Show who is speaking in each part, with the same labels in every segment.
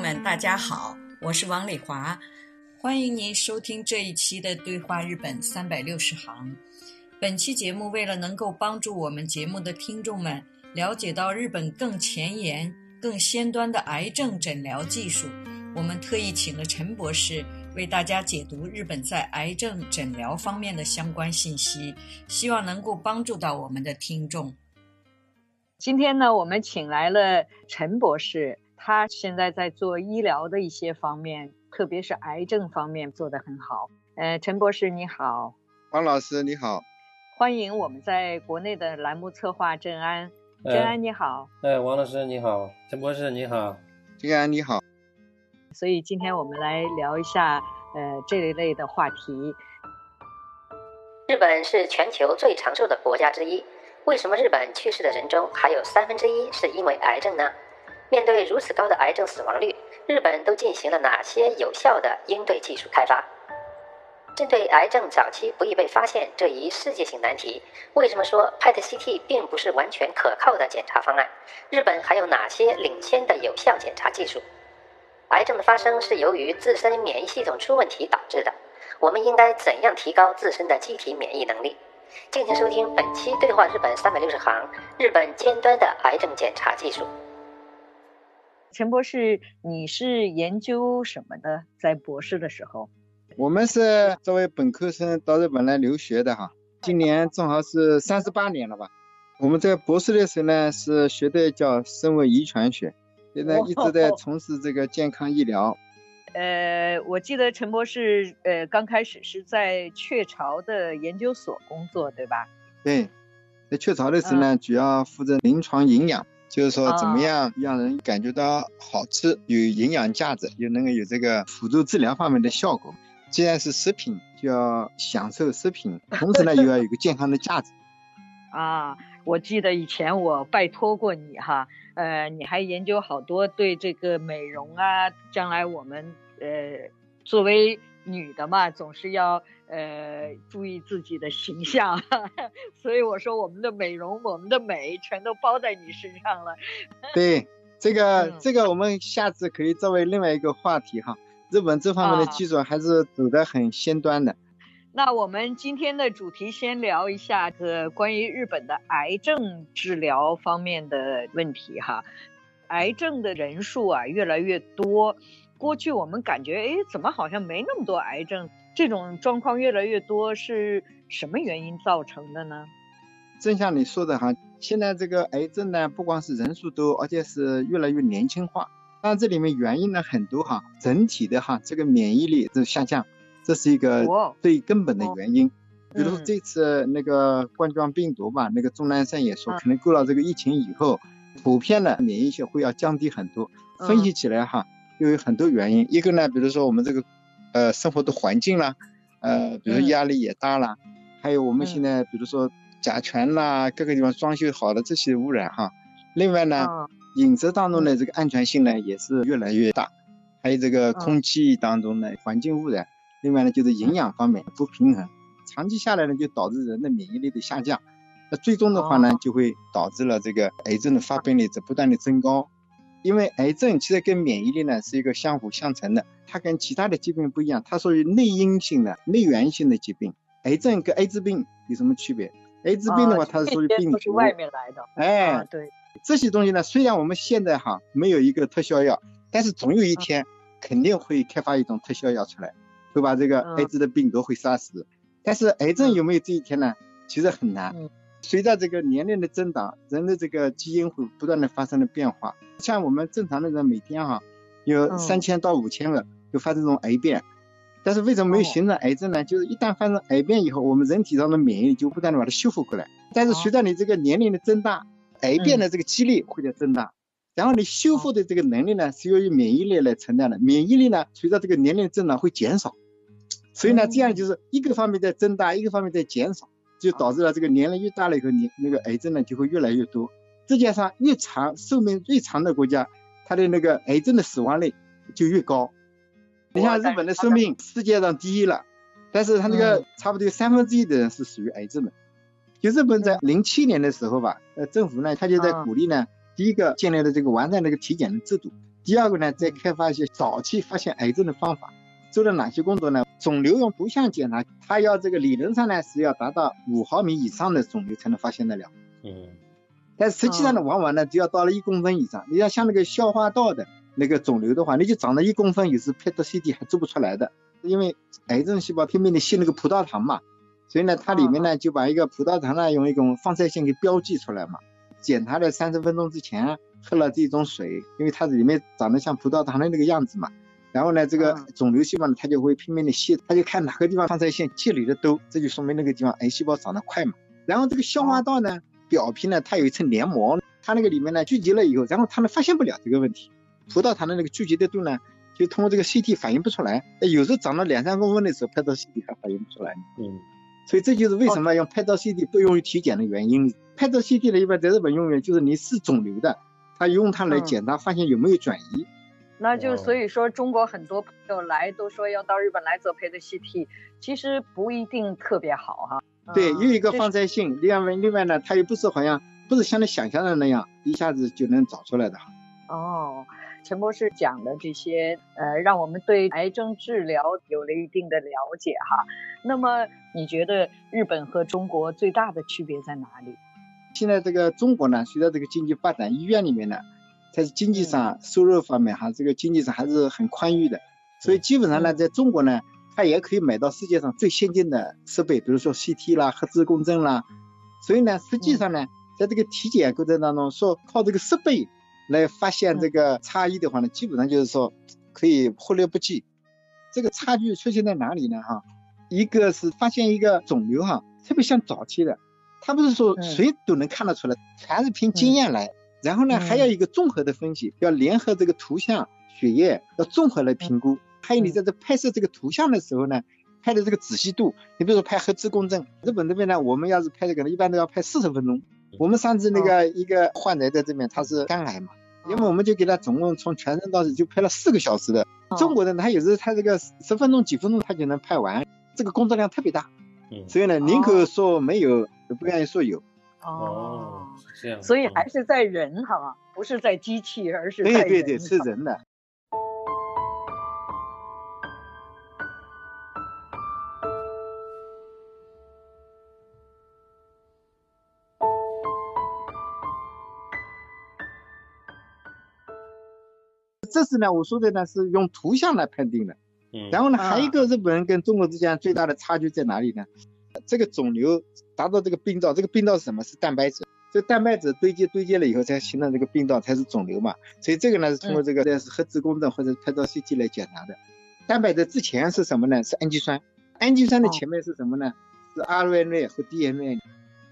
Speaker 1: 们，大家好，我是王丽华，欢迎您收听这一期的《对话日本三百六十行》。本期节目为了能够帮助我们节目的听众们了解到日本更前沿、更先端的癌症诊疗技术，我们特意请了陈博士为大家解读日本在癌症诊疗方面的相关信息，希望能够帮助到我们的听众。今天呢，我们请来了陈博士。他现在在做医疗的一些方面，特别是癌症方面做得很好。呃，陈博士你好，
Speaker 2: 王老师你好，
Speaker 1: 欢迎我们在国内的栏目策划郑安，郑安你好，
Speaker 3: 哎，王老师你好，陈博士你好，
Speaker 2: 郑安你好。
Speaker 1: 所以今天我们来聊一下呃这一类的话题。
Speaker 4: 日本是全球最长寿的国家之一，为什么日本去世的人中还有三分之一是因为癌症呢？面对如此高的癌症死亡率，日本都进行了哪些有效的应对技术开发？针对癌症早期不易被发现这一世界性难题，为什么说 PET-CT 并不是完全可靠的检查方案？日本还有哪些领先的有效检查技术？癌症的发生是由于自身免疫系统出问题导致的，我们应该怎样提高自身的机体免疫能力？敬请收听本期对话日本三百六十行：日本尖端的癌症检查技术。
Speaker 1: 陈博士，你是研究什么的？在博士的时候，
Speaker 2: 我们是作为本科生到日本来留学的哈，今年正好是三十八年了吧。我们在博士的时候呢，是学的叫生物遗传学，现在一直在从事这个健康医疗。
Speaker 1: 呃，我记得陈博士呃刚开始是在雀巢的研究所工作，对吧？
Speaker 2: 对，在雀巢的时候呢，主要负责临床营养。就是说，怎么样让人感觉到好吃、有营养价值，又能够有这个辅助治疗方面的效果？既然是食品，就要享受食品，同时呢，又要有个健康的价值。
Speaker 1: 啊，我记得以前我拜托过你哈，呃，你还研究好多对这个美容啊，将来我们呃作为。女的嘛，总是要呃注意自己的形象，所以我说我们的美容，我们的美全都包在你身上了。
Speaker 2: 对，这个这个我们下次可以作为另外一个话题哈。日本这方面的技术还是走得很先端的。
Speaker 1: 那我们今天的主题先聊一下个关于日本的癌症治疗方面的问题哈。癌症的人数啊越来越多。过去我们感觉，哎，怎么好像没那么多癌症？这种状况越来越多，是什么原因造成的呢？
Speaker 2: 正像你说的哈，现在这个癌症呢，不光是人数多，而且是越来越年轻化。但这里面原因呢很多哈，整体的哈，这个免疫力在下降，这是一个最根本的原因。比如说这次那个冠状病毒吧，那个钟南山也说，可能过了这个疫情以后，普遍的免疫学会要降低很多。分析起来哈。又有很多原因，一个呢，比如说我们这个呃生活的环境啦，呃，比如压力也大了，还有我们现在比如说甲醛啦，各个地方装修好的这些污染哈。另外呢，饮食当中的这个安全性呢也是越来越大，还有这个空气当中的环境污染，另外呢就是营养方面不平衡，长期下来呢就导致人的免疫力的下降，那最终的话呢就会导致了这个癌症的发病率在不断的增高。因为癌症其实跟免疫力呢是一个相辅相成的，它跟其他的疾病不一样，它属于内因性的、内源性的疾病。癌症跟艾滋病有什么区别？艾滋病的话，它是属于病毒，
Speaker 1: 外面来的。
Speaker 2: 哎，
Speaker 1: 对。
Speaker 2: 这些东西呢，虽然我们现在哈没有一个特效药，但是总有一天肯定会开发一种特效药出来，会把这个艾滋的病毒会杀死。但是癌症有没有这一天呢？其实很难。随着这个年龄的增长，人的这个基因会不断的发生了变化。像我们正常的人每天哈有三千到五千个就发生这种癌变，但是为什么没有形成癌症呢？就是一旦发生癌变以后，我们人体上的免疫力就不断的把它修复过来。但是随着你这个年龄的增大，癌变的这个几率会在增大，然后你修复的这个能力呢是由于免疫力来承担的，免疫力呢随着这个年龄增长会减少，所以呢这样就是一个方面在增大，一个方面在减少。就导致了这个年龄越大了以后，你那个癌症呢就会越来越多。世界上越长寿命越长的国家，它的那个癌症的死亡率就越高。你像日本的寿命世界上第一了，但是它那个差不多有三分之一的人是属于癌症的。就日本在零七年的时候吧，呃，政府呢他就在鼓励呢，第一个建立了这个完善这个体检的制度，第二个呢在开发一些早期发现癌症的方法。做了哪些工作呢？肿瘤用图像检查，它要这个理论上呢是要达到五毫米以上的肿瘤才能发现得了。嗯，但实际上呢，往往呢只要到了一公分以上。你要像那个消化道的那个肿瘤的话，你就长到一公分，有时 PET CT 还做不出来的，因为癌症细胞拼命的吸那个葡萄糖嘛，所以呢，它里面呢就把一个葡萄糖呢用一种放射线给标记出来嘛。检查的三十分钟之前喝了这种水，因为它里面长得像葡萄糖的那个样子嘛。然后呢，这个肿瘤细胞呢，它就会拼命的吸，它就看哪个地方放射线积累的多，这就说明那个地方癌细胞长得快嘛。然后这个消化道呢，表皮呢，它有一层黏膜，它那个里面呢聚集了以后，然后它呢发现不了这个问题，葡萄糖的那个聚集的度呢，就通过这个 CT 反映不出来。有时候长到两三公分的时候，拍照 CT 还反映不出来。嗯，所以这就是为什么用拍照 CT 不用于体检的原因。拍照 CT 呢，一般在日本用于就是你是肿瘤的，它用它来检查发现有没有转移。
Speaker 1: 那就所以说，中国很多朋友来都说要到日本来做胚的 CT，其实不一定特别好哈。
Speaker 2: 对，有一个放射性，另外另外呢，它又不是好像不是像你想象的那样一下子就能找出来的哈。
Speaker 1: 哦，陈博士讲的这些，呃，让我们对癌症治疗有了一定的了解哈。那么你觉得日本和中国最大的区别在哪里？
Speaker 2: 现在这个中国呢，随着这个经济发展，医院里面呢。在经济上、收入方面哈，这个经济上还是很宽裕的，所以基本上呢，在中国呢，它也可以买到世界上最先进的设备，比如说 CT 啦、核磁共振啦。所以呢，实际上呢，在这个体检过程当中，说靠这个设备来发现这个差异的话呢，基本上就是说可以忽略不计。这个差距出现在哪里呢？哈，一个是发现一个肿瘤哈，特别像早期的，它不是说谁都能看得出来，全是凭经验来。然后呢，还要一个综合的分析，要联合这个图像、血液，要综合来评估。还有你在这拍摄这个图像的时候呢，拍的这个仔细度。你比如说拍核磁共振，日本这边呢，我们要是拍这个呢，一般都要拍四十分钟。我们上次那个一个患者在这边，他是肝癌嘛，因为我们就给他总共从全身到就拍了四个小时的。中国的他有时候他这个十分钟、几分钟他就能拍完，这个工作量特别大。所以呢，宁可说没有，不愿意说有。
Speaker 1: 哦，是这样，所以还是在人哈，不是在机器，而是在
Speaker 2: 对对对，是人的。这是呢，我说的呢是用图像来判定的。嗯。然后呢，还有一个日本人跟中国之间最大的差距在哪里呢？这个肿瘤达到这个病灶，这个病灶是什么？是蛋白质。这蛋白质堆积堆积了以后，才形成这个病灶，才是肿瘤嘛。所以这个呢是通过这个是核磁共振或者拍照 CT 来检查的。蛋白质之前是什么呢？是氨基酸。氨基酸的前面是什么呢？是 RNA 和 DNA。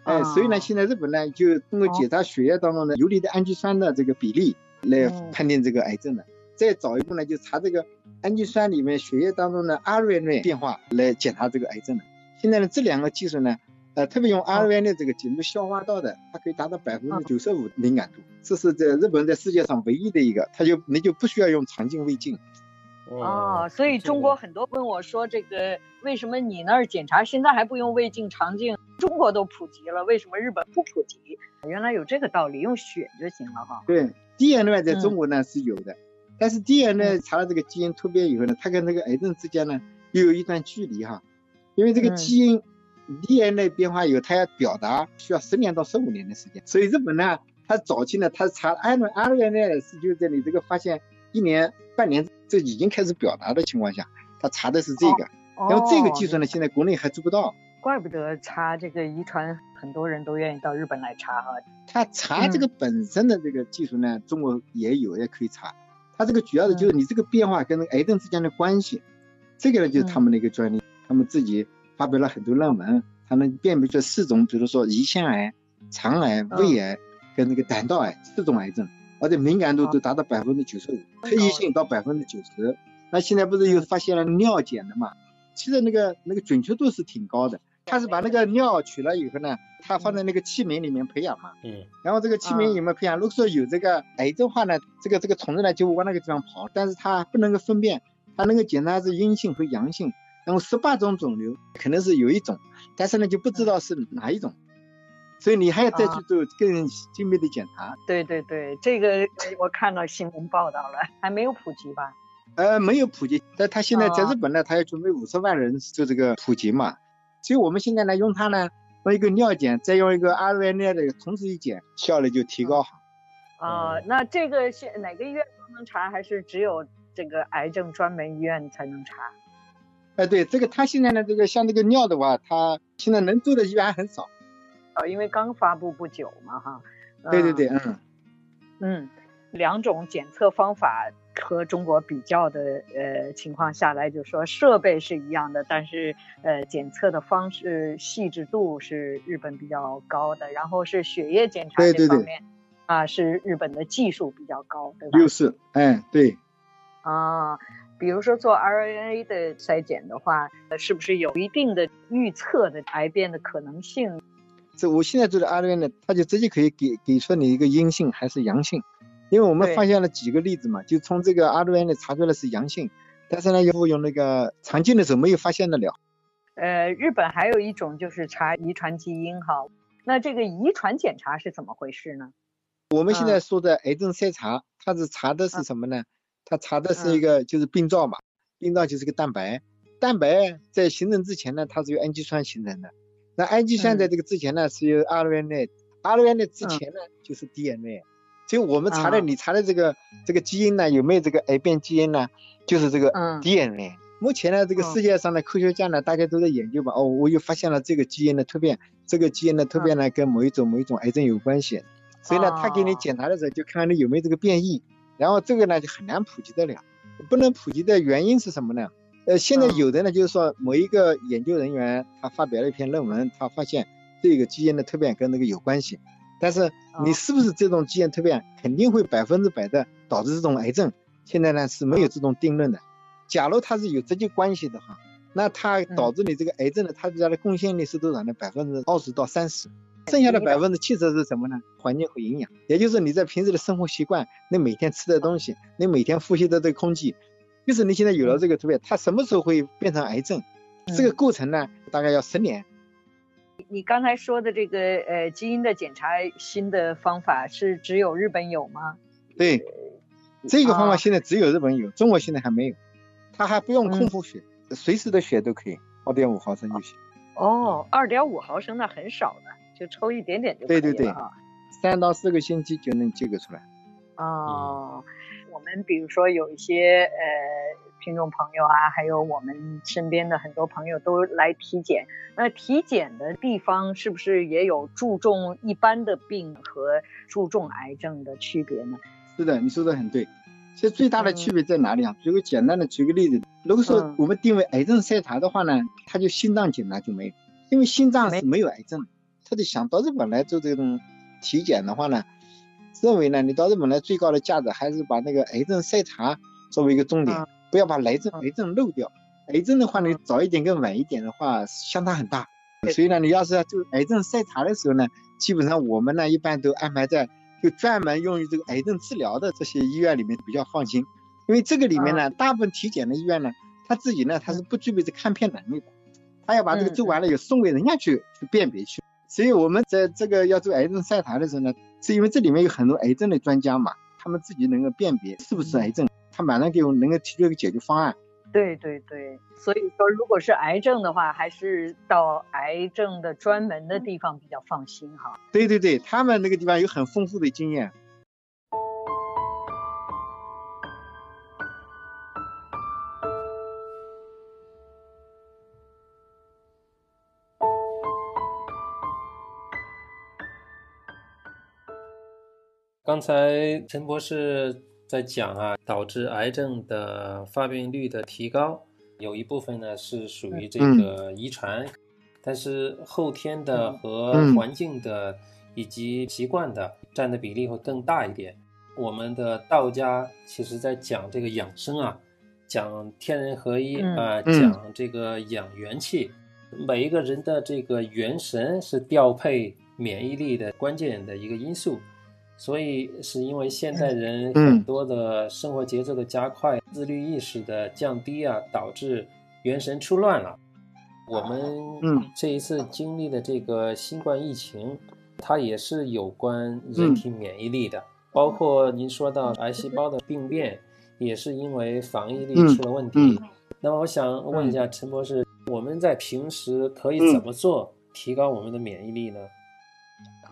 Speaker 2: 哎，所以呢，现在日本呢就通过检查血液当中的游离的氨基酸的这个比例来判定这个癌症的。再早一步呢，就查这个氨基酸里面血液当中的 RNA 变化来检查这个癌症的。现在呢，这两个技术呢，呃，特别用 RNA 这个进入消化道的，它可以达到百分之九十五敏感度，这是在日本在世界上唯一的一个，它就你就不需要用肠镜胃镜。
Speaker 1: 哦，所以中国很多问我说，这个为什么你那儿检查现在还不用胃镜、肠镜？中国都普及了，为什么日本不普及？原来有这个道理，用血就行了哈。
Speaker 2: 对，DNA 在中国呢是有的，但是 DNA 查了这个基因突变以后呢，它跟那个癌症之间呢又有一段距离哈。因为这个基因 DNA 变化以后，它要表达需要十年到十五年的时间，所以日本呢，它早期呢，它查阿伦阿伦呢是就在你这个发现一年半年这已经开始表达的情况下，它查的是这个，然后这个技术呢，现在国内还做不到。
Speaker 1: 怪不得查这个遗传，很多人都愿意到日本来查哈。
Speaker 2: 他查这个本身的这个技术呢，中国也有，也可以查。他这个主要的就是你这个变化跟癌症之间的关系，这个呢就是他们的一个专利，他们自己发表了很多论文，他能辨别出四种，比如说胰腺癌、肠癌、胃癌跟那个胆道癌四种癌症，而且敏感度都达到百分之九十五，特异性到百分之九十。那现在不是又发现了尿检的嘛？其实那个那个准确度是挺高的。他是把那个尿取了以后呢，他放在那个器皿里面培养嘛，嗯，然后这个器皿里面培养，如果说有这个癌症话呢，这个这个虫子呢就往那个地方跑，但是它不能够分辨，它能够检查是阴性和阳性，然后十八种肿瘤可能是有一种，但是呢就不知道是哪一种，所以你还要再去做更精密的检查。
Speaker 1: 对对对，这个我看到新闻报道了，还没有普及吧？
Speaker 2: 呃，没有普及，但他现在在日本呢，他要准备五十万人做这个普及嘛。所以我们现在呢，用它呢，用一个尿检，再用一个 RNA 的同时一检，效率就提高好。
Speaker 1: 啊，那这个是哪个医院都能查，还是只有这个癌症专门医院才能查？
Speaker 2: 哎，对，这个他现在呢，这个像这个尿的话，他现在能做的医院很少。
Speaker 1: 啊，因为刚发布不久嘛，哈。
Speaker 2: 对对对，嗯。
Speaker 1: 嗯，两种检测方法。和中国比较的呃情况下来，就说设备是一样的，但是呃检测的方式细致度是日本比较高的，然后是血液检查这方面啊是日本的技术比较高，对吧？
Speaker 2: 优势，哎，对。
Speaker 1: 啊，比如说做 RNA 的筛检的话，是不是有一定的预测的癌变的可能性？
Speaker 2: 这我现在做的 RNA 呢，它就直接可以给给出你一个阴性还是阳性。因为我们发现了几个例子嘛，就从这个 RNA 查出来是阳性，但是呢，又用那个肠镜的时候没有发现得了。
Speaker 1: 呃，日本还有一种就是查遗传基因哈，那这个遗传检查是怎么回事呢？
Speaker 2: 我们现在说的癌症筛查，它是查的是什么呢？它查的是一个就是病灶嘛，病灶就是个蛋白，蛋白在形成之前呢，它是由氨基酸形成的，那氨基酸在这个之前呢是由 RNA，RNA 之前呢就是 DNA。所以我们查的，你查的这个这个基因呢，有没有这个癌变基因呢？就是这个 DNA。目前呢，这个世界上的科学家呢，大家都在研究吧。哦，我又发现了这个基因的突变，这个基因的突变呢，跟某一种某一种癌症有关系。所以呢，他给你检查的时候，就看看你有没有这个变异。然后这个呢，就很难普及得了。不能普及的原因是什么呢？呃，现在有的呢，就是说某一个研究人员他发表了一篇论文，他发现这个基因的突变跟那个有关系。但是你是不是这种基因突变肯定会百分之百的导致这种癌症？现在呢是没有这种定论的。假如它是有直接关系的话，那它导致你这个癌症的它的贡献率是多少呢？百分之二十到三十，剩下的百分之七十是什么呢？环境和营养，也就是你在平时的生活习惯，你每天吃的东西，你每天呼吸的这个空气，就是你现在有了这个突变，它什么时候会变成癌症？这个过程呢大概要十年。
Speaker 1: 你刚才说的这个呃基因的检查新的方法是只有日本有吗？
Speaker 2: 对，这个方法现在只有日本有，中国现在还没有。它还不用空腹血，随时的血都可以，二点五毫升就行。
Speaker 1: 哦，二点五毫升那很少的，就抽一点点就可以了。
Speaker 2: 对对对，三到四个星期就能结果出来。
Speaker 1: 哦，我们比如说有一些呃。听众朋友啊，还有我们身边的很多朋友都来体检。那体检的地方是不是也有注重一般的病和注重癌症的区别呢？
Speaker 2: 是的，你说的很对。其实最大的区别在哪里啊？举个简单的举个例子，如果说我们定为癌症筛查的话呢，它就心脏检查就没有，因为心脏是没有癌症。他就想到日本来做这种体检的话呢，认为呢，你到日本来最高的价值还是把那个癌症筛查作为一个重点。不要把癌症癌症漏掉，癌症的话呢，早一点跟晚一点的话相差很大。所以呢，你要是要做癌症筛查的时候呢，基本上我们呢一般都安排在就专门用于这个癌症治疗的这些医院里面比较放心，因为这个里面呢，大部分体检的医院呢，他自己呢他是不具备这看片能力的，他要把这个做完了，以后送给人家去去辨别去。所以我们在这个要做癌症筛查的时候呢，是因为这里面有很多癌症的专家嘛，他们自己能够辨别是不是癌症。他马上给我能够提出一个解决方案，
Speaker 1: 对对对，所以说如果是癌症的话，还是到癌症的专门的地方比较放心哈。
Speaker 2: 对对对，他们那个地方有很丰富的经验。
Speaker 3: 刚才陈博士在讲啊，导致癌症的发病率的提高，有一部分呢是属于这个遗传，但是后天的和环境的以及习惯的占的比例会更大一点。我们的道家其实在讲这个养生啊，讲天人合一啊，讲这个养元气，每一个人的这个元神是调配免疫力的关键的一个因素。所以是因为现代人很多的生活节奏的加快、自律意识的降低啊，导致元神出乱了。我们这一次经历的这个新冠疫情，它也是有关人体免疫力的。包括您说到癌细胞的病变，也是因为防疫力出了问题。那么我想问一下陈博士，我们在平时可以怎么做提高我们的免疫力呢？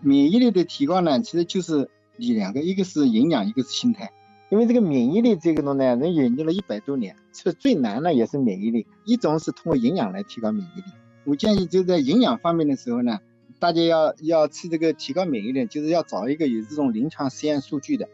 Speaker 2: 免疫力的提高呢，其实就是。两个，一个是营养，一个是心态。因为这个免疫力这个东西，人研究了一百多年，是最难的也是免疫力。一种是通过营养来提高免疫力。我建议就在营养方面的时候呢，大家要要吃这个提高免疫力，就是要找一个有这种临床实验数据的。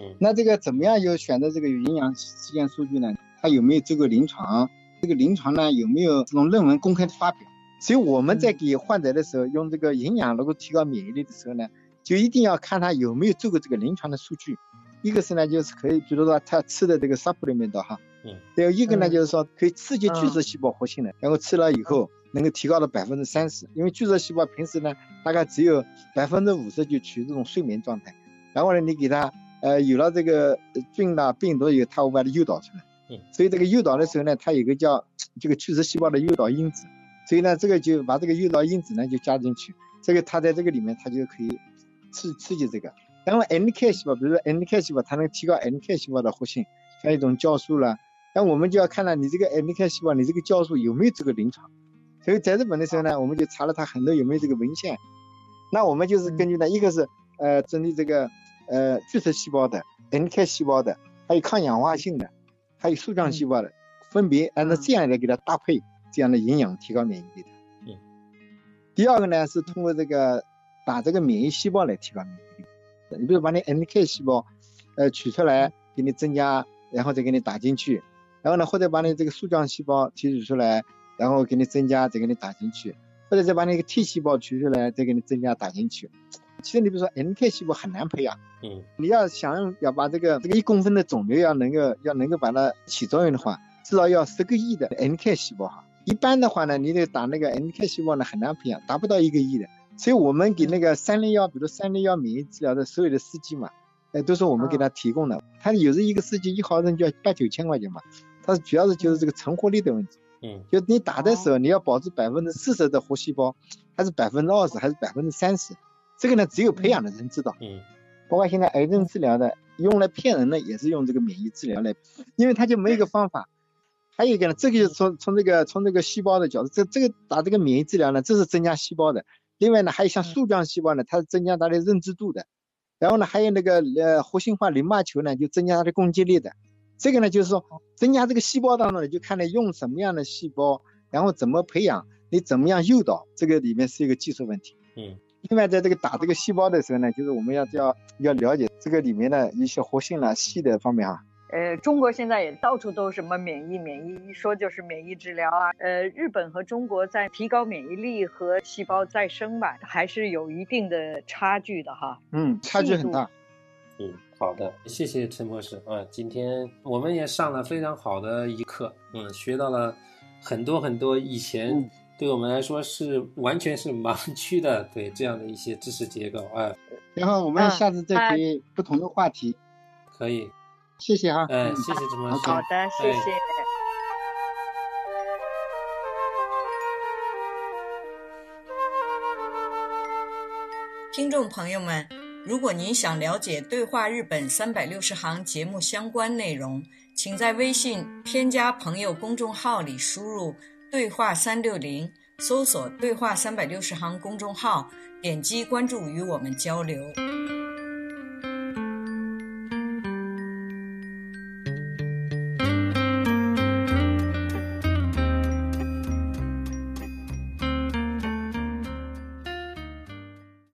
Speaker 3: 嗯。
Speaker 2: 那这个怎么样有选择这个有营养实验数据呢？它有没有做过临床？这个临床呢有没有这种论文公开的发表？所以我们在给患者的时候用这个营养能够提高免疫力的时候呢？就一定要看他有没有做过这个临床的数据，一个是呢，就是可以，比如说他吃的这个 supplement 哈，嗯，还有一个呢，就是说可以刺激巨噬细胞活性的，然后吃了以后能够提高到百分之三十，因为巨噬细胞平时呢大概只有百分之五十就处于这种睡眠状态，然后呢你给他呃有了这个菌呐病毒以后，它会把它诱导出来，嗯，所以这个诱导的时候呢，它有个叫 这个巨噬细胞的诱导因子，所以呢这个就把这个诱导因子呢就加进去，这个它在这个里面它就可以。刺刺激这个，然后 NK 细胞，比如说 NK 细胞，它能提高 NK 细胞的活性，像一种酵素了。那我们就要看了你这个 NK 细胞，你这个酵素有没有这个临床。所以在日本的时候呢，我们就查了它很多有没有这个文献。那我们就是根据呢，一个是呃针对这个呃巨噬细胞的 NK 细胞的，还有抗氧化性的，还有树状细胞的，分别按照这样来给它搭配这样的营养，提高免疫力的。嗯。第二个呢是通过这个。打这个免疫细胞来提高免疫力，你比如把你 NK 细胞，呃取出来给你增加，然后再给你打进去，然后呢或者把你这个树状细胞提取出来，然后给你增加再给你打进去，或者再把那个 T 细胞取出来再给你增加打进去。其实你比如说 NK 细胞很难培养，嗯，你要想要把这个这个一公分的肿瘤要能够要能够把它起作用的话，至少要十个亿的 NK 细胞哈。一般的话呢，你得打那个 NK 细胞呢很难培养，达不到一个亿的。所以我们给那个三零幺，比如三零幺免疫治疗的所有的试剂嘛，哎，都是我们给他提供的。他有时一个试剂一毫升就要八九千块钱嘛，他主要是就是这个存活率的问题。嗯，就你打的时候，你要保持百分之四十的活细胞，还是百分之二十，还是百分之三十？这个呢，只有培养的人知道。嗯，包括现在癌症治疗的，用来骗人的也是用这个免疫治疗来，因为他就没有一个方法。还有一个呢，这个就是从从这个从这个细胞的角度，这这个打这个免疫治疗呢，这是增加细胞的。另外呢，还有像树状细胞呢，它是增加它的认知度的。然后呢，还有那个呃活性化淋巴球呢，就增加它的攻击力的。这个呢，就是说增加这个细胞当中呢，就看你用什么样的细胞，然后怎么培养，你怎么样诱导，这个里面是一个技术问题。嗯。另外，在这个打这个细胞的时候呢，就是我们要要要了解这个里面的一些活性啦、细的方面啊。
Speaker 1: 呃，中国现在也到处都什么免疫免疫，一说就是免疫治疗啊。呃，日本和中国在提高免疫力和细胞再生吧，还是有一定的差距的哈。
Speaker 2: 嗯，差距很大。
Speaker 3: 嗯，好的，谢谢陈博士啊，今天我们也上了非常好的一课，嗯，学到了很多很多以前对我们来说是完全是盲区的，对这样的一些知识结构啊。
Speaker 2: 然后我们下次再可以不同的话题。
Speaker 3: 可以。
Speaker 2: 谢谢啊，
Speaker 3: 嗯，谢谢陈博士。
Speaker 1: 好的，谢谢。
Speaker 5: 听众朋友们，如果您想了解《对话日本三百六十行》节目相关内容，请在微信添加朋友公众号里输入“对话三六零”，搜索“对话三百六十行”公众号，点击关注与我们交流。